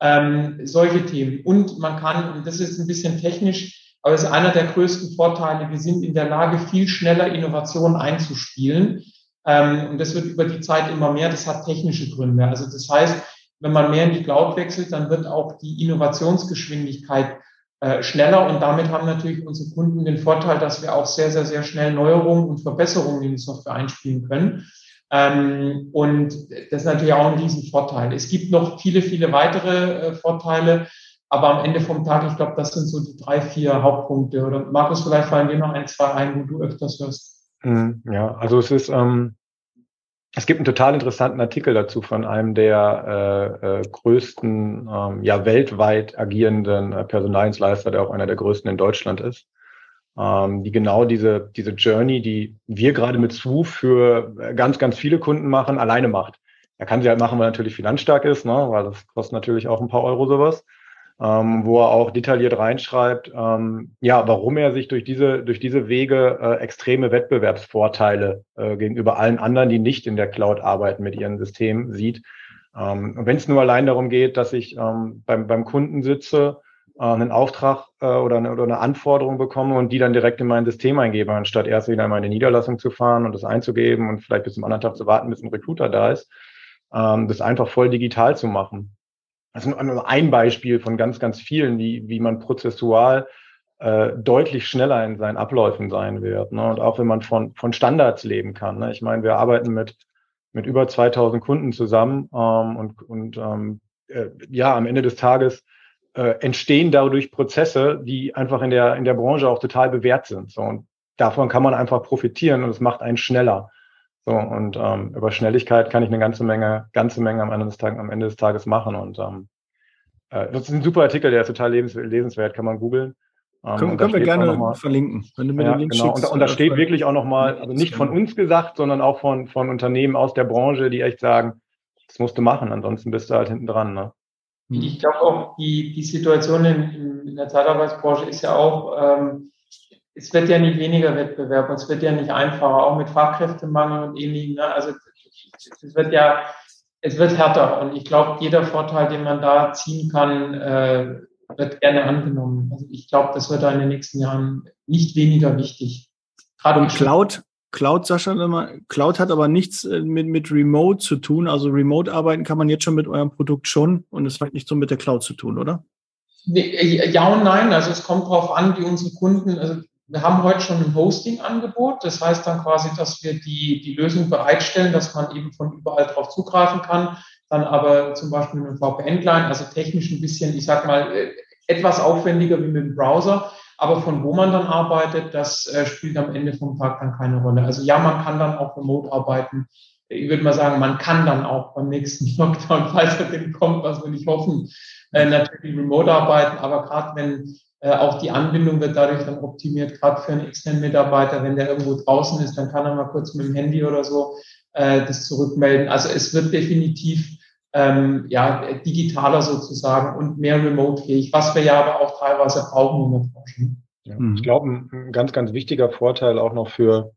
Ähm, solche Themen. Und man kann, und das ist ein bisschen technisch, aber es ist einer der größten Vorteile, wir sind in der Lage, viel schneller Innovationen einzuspielen ähm, und das wird über die Zeit immer mehr. Das hat technische Gründe. Also das heißt, wenn man mehr in die Cloud wechselt, dann wird auch die Innovationsgeschwindigkeit äh, schneller. Und damit haben natürlich unsere Kunden den Vorteil, dass wir auch sehr, sehr, sehr schnell Neuerungen und Verbesserungen in die Software einspielen können. Ähm, und das ist natürlich auch ein Riesenvorteil. Es gibt noch viele, viele weitere äh, Vorteile. Aber am Ende vom Tag, ich glaube, das sind so die drei, vier Hauptpunkte. Oder Markus, vielleicht fallen dir noch ein, zwei ein, wo du öfters hörst.
Mhm, ja, also es ist, ähm, es gibt einen total interessanten Artikel dazu von einem der äh, äh, größten, ähm, ja weltweit agierenden äh, Personaldienstleister, der auch einer der größten in Deutschland ist, ähm, die genau diese diese Journey, die wir gerade mit Swoof für äh, ganz ganz viele Kunden machen, alleine macht. Er kann sie halt machen, weil er natürlich finanzstark ist, ne, weil das kostet natürlich auch ein paar Euro sowas ähm, wo er auch detailliert reinschreibt, ähm, ja, warum er sich durch diese, durch diese Wege äh, extreme Wettbewerbsvorteile äh, gegenüber allen anderen, die nicht in der Cloud arbeiten, mit ihren Systemen sieht. Ähm, wenn es nur allein darum geht, dass ich ähm, beim, beim Kunden sitze, äh, einen Auftrag äh, oder, eine, oder eine Anforderung bekomme und die dann direkt in mein System eingebe, anstatt erst wieder in meine Niederlassung zu fahren und das einzugeben und vielleicht bis zum anderen Tag zu warten, bis ein Recruiter da ist, ähm, das einfach voll digital zu machen. Das ist nur ein Beispiel von ganz, ganz vielen, wie, wie man prozessual äh, deutlich schneller in seinen Abläufen sein wird. Ne? Und auch wenn man von, von Standards leben kann. Ne? Ich meine, wir arbeiten mit, mit über 2000 Kunden zusammen ähm, und, und ähm, äh, ja, am Ende des Tages äh, entstehen dadurch Prozesse, die einfach in der, in der Branche auch total bewährt sind. So, und davon kann man einfach profitieren und es macht einen schneller. So, und ähm, über Schnelligkeit kann ich eine ganze Menge, ganze Menge am Ende des Tages, am Ende des Tages machen. Und ähm, äh, das ist ein super Artikel, der ist total lesenswert, kann man googeln.
Ähm, können, können wir gerne mal, verlinken,
wenn du mir ja, den Link genau. schickst. Und, und da steht wirklich auch nochmal, also nicht von uns gesagt, sondern auch von, von Unternehmen aus der Branche, die echt sagen, das musst du machen, ansonsten bist du halt hinten dran. Ne?
Ich glaube auch, die, die Situation in, in der Zeitarbeitsbranche ist ja auch, ähm, es wird ja nicht weniger Wettbewerb, es wird ja nicht einfacher, auch mit Fachkräftemangel und ähnlichem. Ne? Also es wird ja, es wird härter und ich glaube, jeder Vorteil, den man da ziehen kann, äh, wird gerne angenommen. Also ich glaube, das wird da in den nächsten Jahren nicht weniger wichtig.
Gerade und Cloud, Cloud, Sascha, Cloud hat aber nichts äh, mit, mit Remote zu tun. Also Remote arbeiten kann man jetzt schon mit eurem Produkt schon und es hat nicht so mit der Cloud zu tun, oder?
Äh, ja und nein. Also es kommt darauf an, wie unsere Kunden, also wir haben heute schon ein Hosting-Angebot. Das heißt dann quasi, dass wir die, die Lösung bereitstellen, dass man eben von überall drauf zugreifen kann. Dann aber zum Beispiel mit einem VPN-Client, also technisch ein bisschen, ich sag mal, äh, etwas aufwendiger wie mit dem Browser. Aber von wo man dann arbeitet, das äh, spielt am Ende vom Tag dann keine Rolle. Also ja, man kann dann auch remote arbeiten. Ich würde mal sagen, man kann dann auch beim nächsten Lockdown, falls er denn kommt, was wir nicht hoffen, äh, natürlich remote arbeiten. Aber gerade wenn auch die Anbindung wird dadurch dann optimiert, gerade für einen externen Mitarbeiter, wenn der irgendwo draußen ist, dann kann er mal kurz mit dem Handy oder so äh, das zurückmelden. Also es wird definitiv ähm, ja, digitaler sozusagen und mehr remote-fähig, was wir ja aber auch teilweise brauchen in der Branche.
Ja, mhm. Ich glaube, ein ganz, ganz wichtiger Vorteil auch noch für,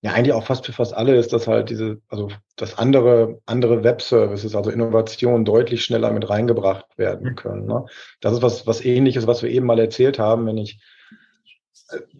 ja, eigentlich auch fast für fast alle ist, dass halt diese, also, dass andere, andere Web-Services, also Innovationen deutlich schneller mit reingebracht werden können. Ne? Das ist was, was ähnliches, was wir eben mal erzählt haben, wenn ich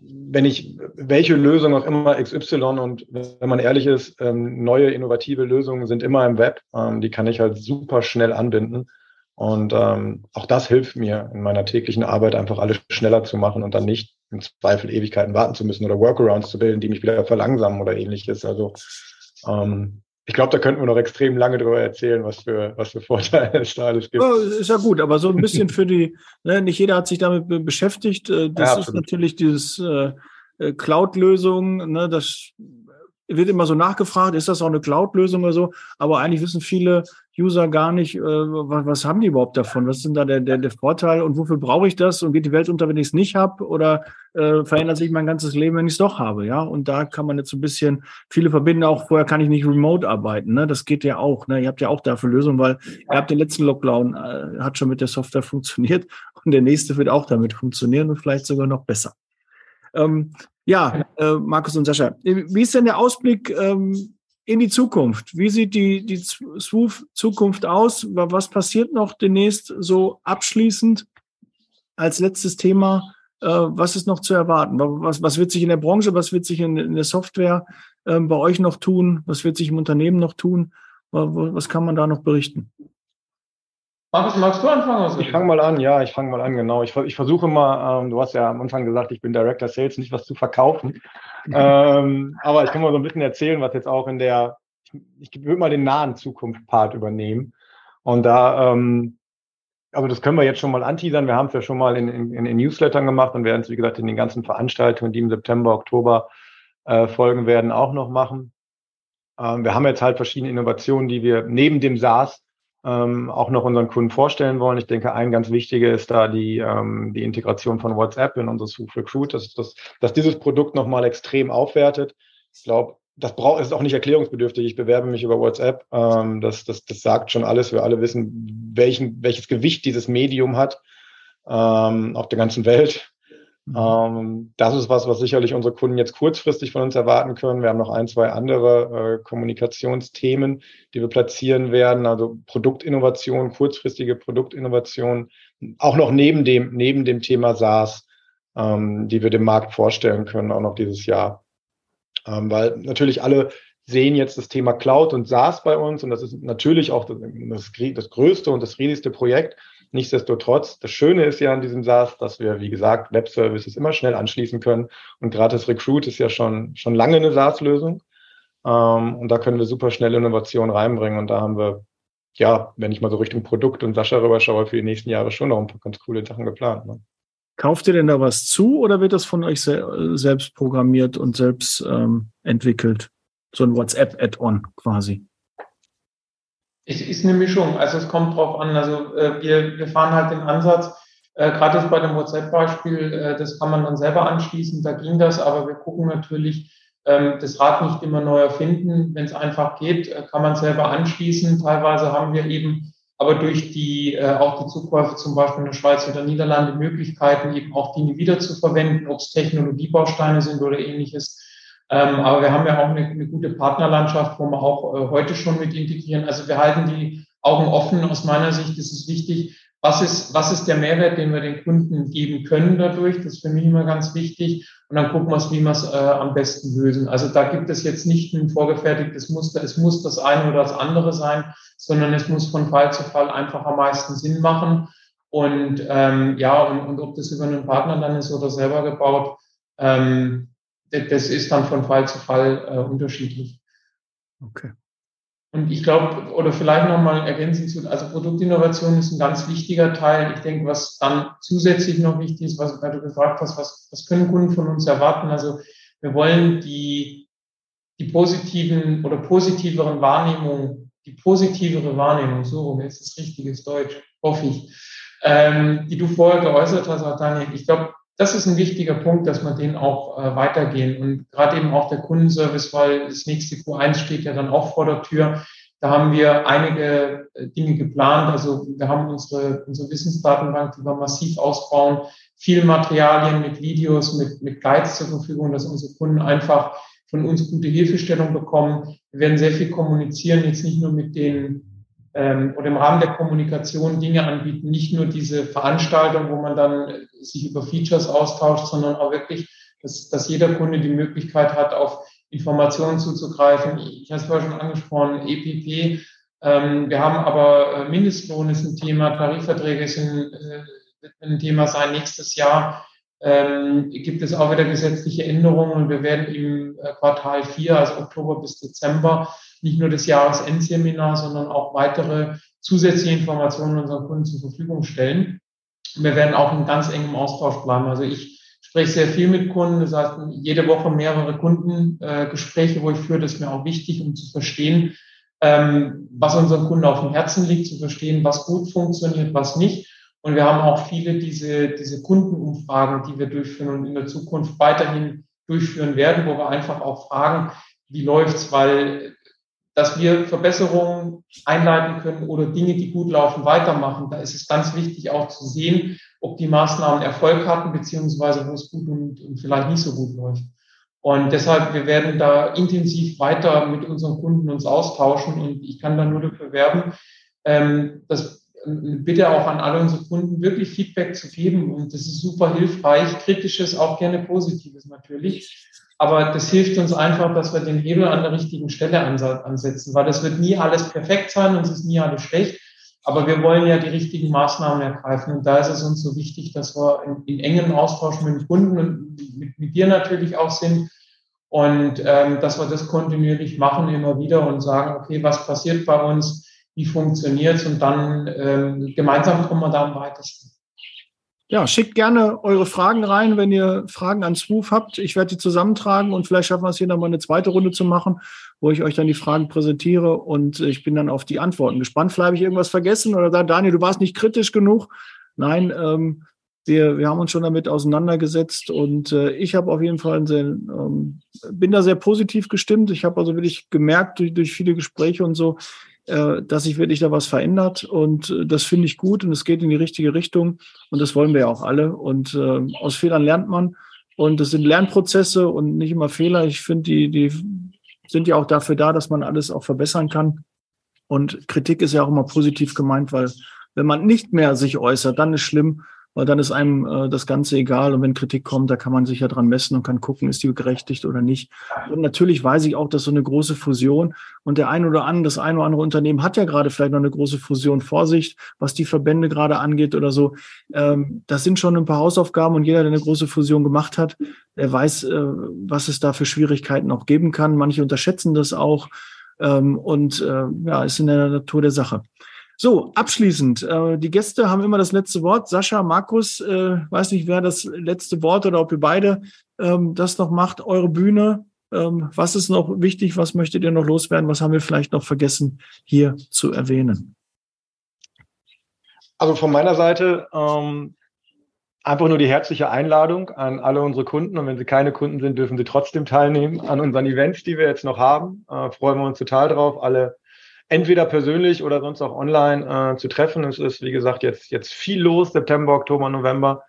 wenn ich welche Lösung auch immer XY und wenn man ehrlich ist, ähm, neue innovative Lösungen sind immer im Web. Ähm, die kann ich halt super schnell anbinden. Und ähm, auch das hilft mir in meiner täglichen Arbeit einfach alles schneller zu machen und dann nicht im Zweifel Ewigkeiten warten zu müssen oder Workarounds zu bilden, die mich wieder verlangsamen oder ähnliches. Also ähm, ich glaube, da könnten wir noch extrem lange darüber erzählen, was für, was für Vorteile es da alles gibt.
Ja, ist ja gut, aber so ein bisschen für die, ne, nicht jeder hat sich damit beschäftigt. Äh, das ja, ist natürlich dieses äh, äh, Cloud-Lösung, ne, das wird immer so nachgefragt, ist das auch eine Cloud-Lösung oder so? Aber eigentlich wissen viele User gar nicht, äh, was, was, haben die überhaupt davon? Was denn da der, der, der Vorteil und wofür brauche ich das? Und geht die Welt unter, wenn ich es nicht habe? Oder äh, verändert sich mein ganzes Leben, wenn ich es doch habe? Ja, und da kann man jetzt so ein bisschen, viele verbinden auch, vorher kann ich nicht remote arbeiten. Ne? Das geht ja auch. Ne? Ihr habt ja auch dafür Lösungen, weil ihr habt den letzten Lockdown, äh, hat schon mit der Software funktioniert und der nächste wird auch damit funktionieren und vielleicht sogar noch besser. Ähm, ja, äh, Markus und Sascha, wie ist denn der Ausblick ähm, in die Zukunft? Wie sieht die, die Swoof-Zukunft aus? Was passiert noch demnächst so abschließend als letztes Thema? Äh, was ist noch zu erwarten? Was, was wird sich in der Branche, was wird sich in, in der Software äh, bei euch noch tun? Was wird sich im Unternehmen noch tun? Was kann man da noch berichten?
Markus, magst du anfangen? Also? Ich fange mal an, ja, ich fange mal an, genau. Ich, ich versuche mal, ähm, du hast ja am Anfang gesagt, ich bin Director Sales, nicht was zu verkaufen. ähm, aber ich kann mal so ein bisschen erzählen, was jetzt auch in der, ich, ich würde mal den nahen Zukunft-Part übernehmen. Und da, ähm, also das können wir jetzt schon mal anteasern. Wir haben es ja schon mal in, in, in Newslettern gemacht und werden es, wie gesagt, in den ganzen Veranstaltungen, die im September, Oktober äh, folgen werden, auch noch machen. Ähm, wir haben jetzt halt verschiedene Innovationen, die wir neben dem SaaS ähm, auch noch unseren Kunden vorstellen wollen. Ich denke, ein ganz wichtiger ist da die, ähm, die Integration von WhatsApp in unser Soup Recruit, dass, dass, dass dieses Produkt nochmal extrem aufwertet. Ich glaube, das braucht, ist auch nicht erklärungsbedürftig. Ich bewerbe mich über WhatsApp. Ähm, das, das, das sagt schon alles. Wir alle wissen, welchen, welches Gewicht dieses Medium hat ähm, auf der ganzen Welt. Mhm. Ähm, das ist was, was sicherlich unsere Kunden jetzt kurzfristig von uns erwarten können. Wir haben noch ein, zwei andere äh, Kommunikationsthemen, die wir platzieren werden, also Produktinnovation, kurzfristige Produktinnovation, auch noch neben dem, neben dem Thema SaaS, ähm, die wir dem Markt vorstellen können, auch noch dieses Jahr. Ähm, weil natürlich alle sehen jetzt das Thema Cloud und SaaS bei uns und das ist natürlich auch das, das, das größte und das riesigste Projekt. Nichtsdestotrotz, das Schöne ist ja an diesem SaaS, dass wir, wie gesagt, Web-Services immer schnell anschließen können. Und das Recruit ist ja schon, schon lange eine SaaS-Lösung. Ähm, und da können wir super schnell Innovationen reinbringen. Und da haben wir, ja, wenn ich mal so Richtung Produkt und Sascha rüberschaue, für die nächsten Jahre schon noch ein paar ganz coole Sachen geplant. Ne?
Kauft ihr denn da was zu oder wird das von euch se selbst programmiert und selbst ähm, entwickelt? So ein WhatsApp-Add-on quasi.
Es ist eine Mischung. Also es kommt drauf an. Also äh, wir, wir fahren halt den Ansatz, äh, gerade jetzt bei dem WhatsApp-Beispiel, äh, das kann man dann selber anschließen, da ging das, aber wir gucken natürlich, ähm, das Rad nicht immer neu erfinden. Wenn es einfach geht, äh, kann man selber anschließen. Teilweise haben wir eben aber durch die äh, auch die Zukäufe zum Beispiel in der Schweiz oder Niederlande Möglichkeiten, eben auch Dinge wieder zu verwenden, ob es Technologiebausteine sind oder ähnliches. Ähm, aber wir haben ja auch eine, eine gute Partnerlandschaft, wo wir auch äh, heute schon mit integrieren. Also wir halten die Augen offen. Aus meiner Sicht ist es wichtig, was ist, was ist der Mehrwert, den wir den Kunden geben können dadurch? Das ist für mich immer ganz wichtig. Und dann gucken wir, wie wir es äh, am besten lösen. Also da gibt es jetzt nicht ein vorgefertigtes Muster. Es muss das eine oder das andere sein, sondern es muss von Fall zu Fall einfach am meisten Sinn machen. Und ähm, ja, und, und ob das über einen Partner dann ist oder selber gebaut, ähm, das ist dann von Fall zu Fall äh, unterschiedlich.
Okay.
Und ich glaube, oder vielleicht nochmal ergänzend zu, also Produktinnovation ist ein ganz wichtiger Teil. Ich denke, was dann zusätzlich noch wichtig ist, was, weil du gefragt hast, was, was können Kunden von uns erwarten? Also wir wollen die, die positiven oder positiveren Wahrnehmungen, die positivere Wahrnehmung, so rum, jetzt ist richtiges Deutsch, hoffe ich, ähm, die du vorher geäußert hast, auch Daniel. Ich glaube, das ist ein wichtiger Punkt, dass man den auch äh, weitergehen. Und gerade eben auch der Kundenservice, weil das nächste Q1 steht ja dann auch vor der Tür. Da haben wir einige äh, Dinge geplant. Also wir haben unsere, unsere Wissensdatenbank, die wir massiv ausbauen, viel Materialien mit Videos, mit, mit Guides zur Verfügung, dass unsere Kunden einfach von uns gute Hilfestellung bekommen. Wir werden sehr viel kommunizieren, jetzt nicht nur mit den ähm, oder im Rahmen der Kommunikation Dinge anbieten, nicht nur diese Veranstaltung, wo man dann sich über Features austauscht, sondern auch wirklich, dass, dass jeder Kunde die Möglichkeit hat, auf Informationen zuzugreifen. Ich habe es vorher schon angesprochen, EPP. Ähm, wir haben aber äh, Mindestlohn ist ein Thema, Tarifverträge sind äh, ein Thema sein. Nächstes Jahr ähm, gibt es auch wieder gesetzliche Änderungen und wir werden im äh, Quartal 4, also Oktober bis Dezember, nicht nur das Jahresendseminar, sondern auch weitere zusätzliche Informationen unseren Kunden zur Verfügung stellen. Wir werden auch in ganz engem Austausch bleiben. Also ich spreche sehr viel mit Kunden. Das heißt, jede Woche mehrere Kundengespräche, wo ich führe, das ist mir auch wichtig, um zu verstehen, ähm, was unseren Kunden auf dem Herzen liegt, zu verstehen, was gut funktioniert, was nicht. Und wir haben auch viele diese, diese Kundenumfragen, die wir durchführen und in der Zukunft weiterhin durchführen werden, wo wir einfach auch fragen, wie läuft's, weil dass wir Verbesserungen einleiten können oder Dinge, die gut laufen, weitermachen. Da ist es ganz wichtig auch zu sehen, ob die Maßnahmen Erfolg hatten, beziehungsweise wo es gut und, und vielleicht nicht so gut läuft. Und deshalb, wir werden da intensiv weiter mit unseren Kunden uns austauschen und ich kann da nur dafür werben, ähm, dass bitte auch an alle unsere Kunden wirklich Feedback zu geben und das ist super hilfreich, kritisches, auch gerne positives natürlich. Aber das hilft uns einfach, dass wir den Hebel an der richtigen Stelle ansetzen, weil es wird nie alles perfekt sein und es ist nie alles schlecht. Aber wir wollen ja die richtigen Maßnahmen ergreifen. Und da ist es uns so wichtig, dass wir in, in engem Austausch mit den Kunden und mit, mit dir natürlich auch sind. Und ähm, dass wir das kontinuierlich machen, immer wieder und sagen, okay, was passiert bei uns, wie funktioniert es und dann ähm, gemeinsam kommen wir da am weitesten.
Ja, schickt gerne eure Fragen rein, wenn ihr Fragen an Swoof habt. Ich werde die zusammentragen und vielleicht schaffen wir es hier nochmal eine zweite Runde zu machen, wo ich euch dann die Fragen präsentiere und ich bin dann auf die Antworten gespannt. Vielleicht habe ich irgendwas vergessen oder da, Daniel, du warst nicht kritisch genug. Nein, ähm, wir, wir haben uns schon damit auseinandergesetzt und äh, ich habe auf jeden Fall sehr, ähm, bin da sehr positiv gestimmt. Ich habe also wirklich gemerkt durch, durch viele Gespräche und so, dass sich wirklich da was verändert. Und äh, das finde ich gut und es geht in die richtige Richtung. Und das wollen wir ja auch alle. Und äh, aus Fehlern lernt man. Und es sind Lernprozesse und nicht immer Fehler. Ich finde, die, die sind ja auch dafür da, dass man alles auch verbessern kann. Und Kritik ist ja auch immer positiv gemeint, weil wenn man nicht mehr sich äußert, dann ist schlimm weil dann ist einem äh, das Ganze egal. Und wenn Kritik kommt, da kann man sich ja dran messen und kann gucken, ist die gerechtigt oder nicht. Und natürlich weiß ich auch, dass so eine große Fusion und der ein oder andere, das ein oder andere Unternehmen hat ja gerade vielleicht noch eine große Fusion vor sich, was die Verbände gerade angeht oder so. Ähm, das sind schon ein paar Hausaufgaben und jeder, der eine große Fusion gemacht hat, der weiß, äh, was es da für Schwierigkeiten auch geben kann. Manche unterschätzen das auch. Ähm, und äh, ja, ist in der Natur der Sache. So, abschließend. Äh, die Gäste haben immer das letzte Wort. Sascha, Markus, äh, weiß nicht, wer das letzte Wort oder ob ihr beide ähm, das noch macht. Eure Bühne. Ähm, was ist noch wichtig? Was möchtet ihr noch loswerden? Was haben wir vielleicht noch vergessen hier zu erwähnen?
Also von meiner Seite ähm, einfach nur die herzliche Einladung an alle unsere Kunden. Und wenn sie keine Kunden sind, dürfen sie trotzdem teilnehmen an unseren Events, die wir jetzt noch haben. Äh, freuen wir uns total drauf, alle entweder persönlich oder sonst auch online äh, zu treffen. Es ist, wie gesagt, jetzt, jetzt viel los, September, Oktober, November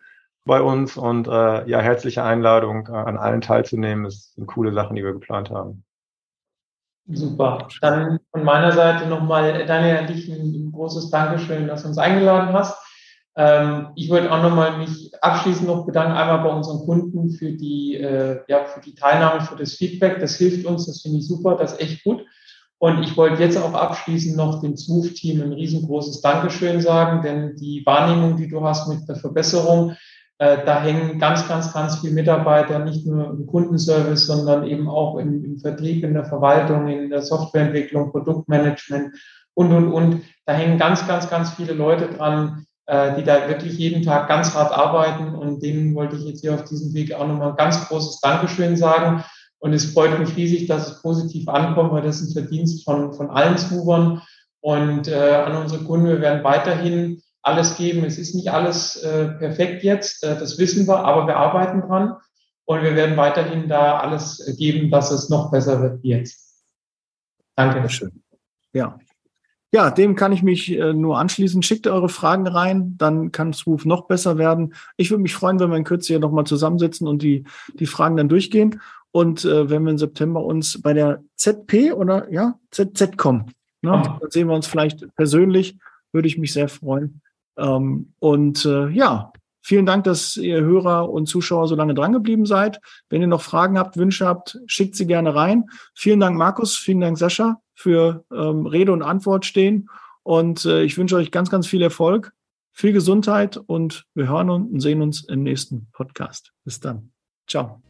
bei uns und äh, ja, herzliche Einladung äh, an allen teilzunehmen. Es sind coole Sachen, die wir geplant haben.
Super. Dann von meiner Seite nochmal, Daniel, an dich ein großes Dankeschön, dass du uns eingeladen hast. Ähm, ich wollte auch nochmal mich abschließend noch bedanken, einmal bei unseren Kunden für die, äh, ja, für die Teilnahme, für das Feedback. Das hilft uns, das finde ich super, das ist echt gut. Und ich wollte jetzt auch abschließend noch dem ZUF-Team ein riesengroßes Dankeschön sagen, denn die Wahrnehmung, die du hast mit der Verbesserung, äh, da hängen ganz, ganz, ganz viele Mitarbeiter, nicht nur im Kundenservice, sondern eben auch im, im Vertrieb, in der Verwaltung, in der Softwareentwicklung, Produktmanagement und, und, und. Da hängen ganz, ganz, ganz viele Leute dran, äh, die da wirklich jeden Tag ganz hart arbeiten. Und denen wollte ich jetzt hier auf diesem Weg auch nochmal ein ganz großes Dankeschön sagen. Und es freut mich riesig, dass es positiv ankommt, weil das ist ein Verdienst von, von allen Zubern. Und äh, an unsere Kunden, wir werden weiterhin alles geben. Es ist nicht alles äh, perfekt jetzt, äh, das wissen wir, aber wir arbeiten dran und wir werden weiterhin da alles geben, dass es noch besser wird wie jetzt.
Danke. Schön. Ja. Ja, dem kann ich mich äh, nur anschließen. Schickt eure Fragen rein, dann kann Swoof noch besser werden. Ich würde mich freuen, wenn wir in Kürze hier nochmal zusammensitzen und die, die Fragen dann durchgehen. Und äh, wenn wir im September uns bei der ZP oder ja, ZZCom, ne, dann sehen wir uns vielleicht persönlich, würde ich mich sehr freuen. Ähm, und äh, ja, vielen Dank, dass ihr Hörer und Zuschauer so lange drangeblieben seid. Wenn ihr noch Fragen habt, Wünsche habt, schickt sie gerne rein. Vielen Dank, Markus. Vielen Dank, Sascha, für ähm, Rede und Antwort stehen. Und äh, ich wünsche euch ganz, ganz viel Erfolg, viel Gesundheit und wir hören uns und sehen uns im nächsten Podcast. Bis dann. Ciao.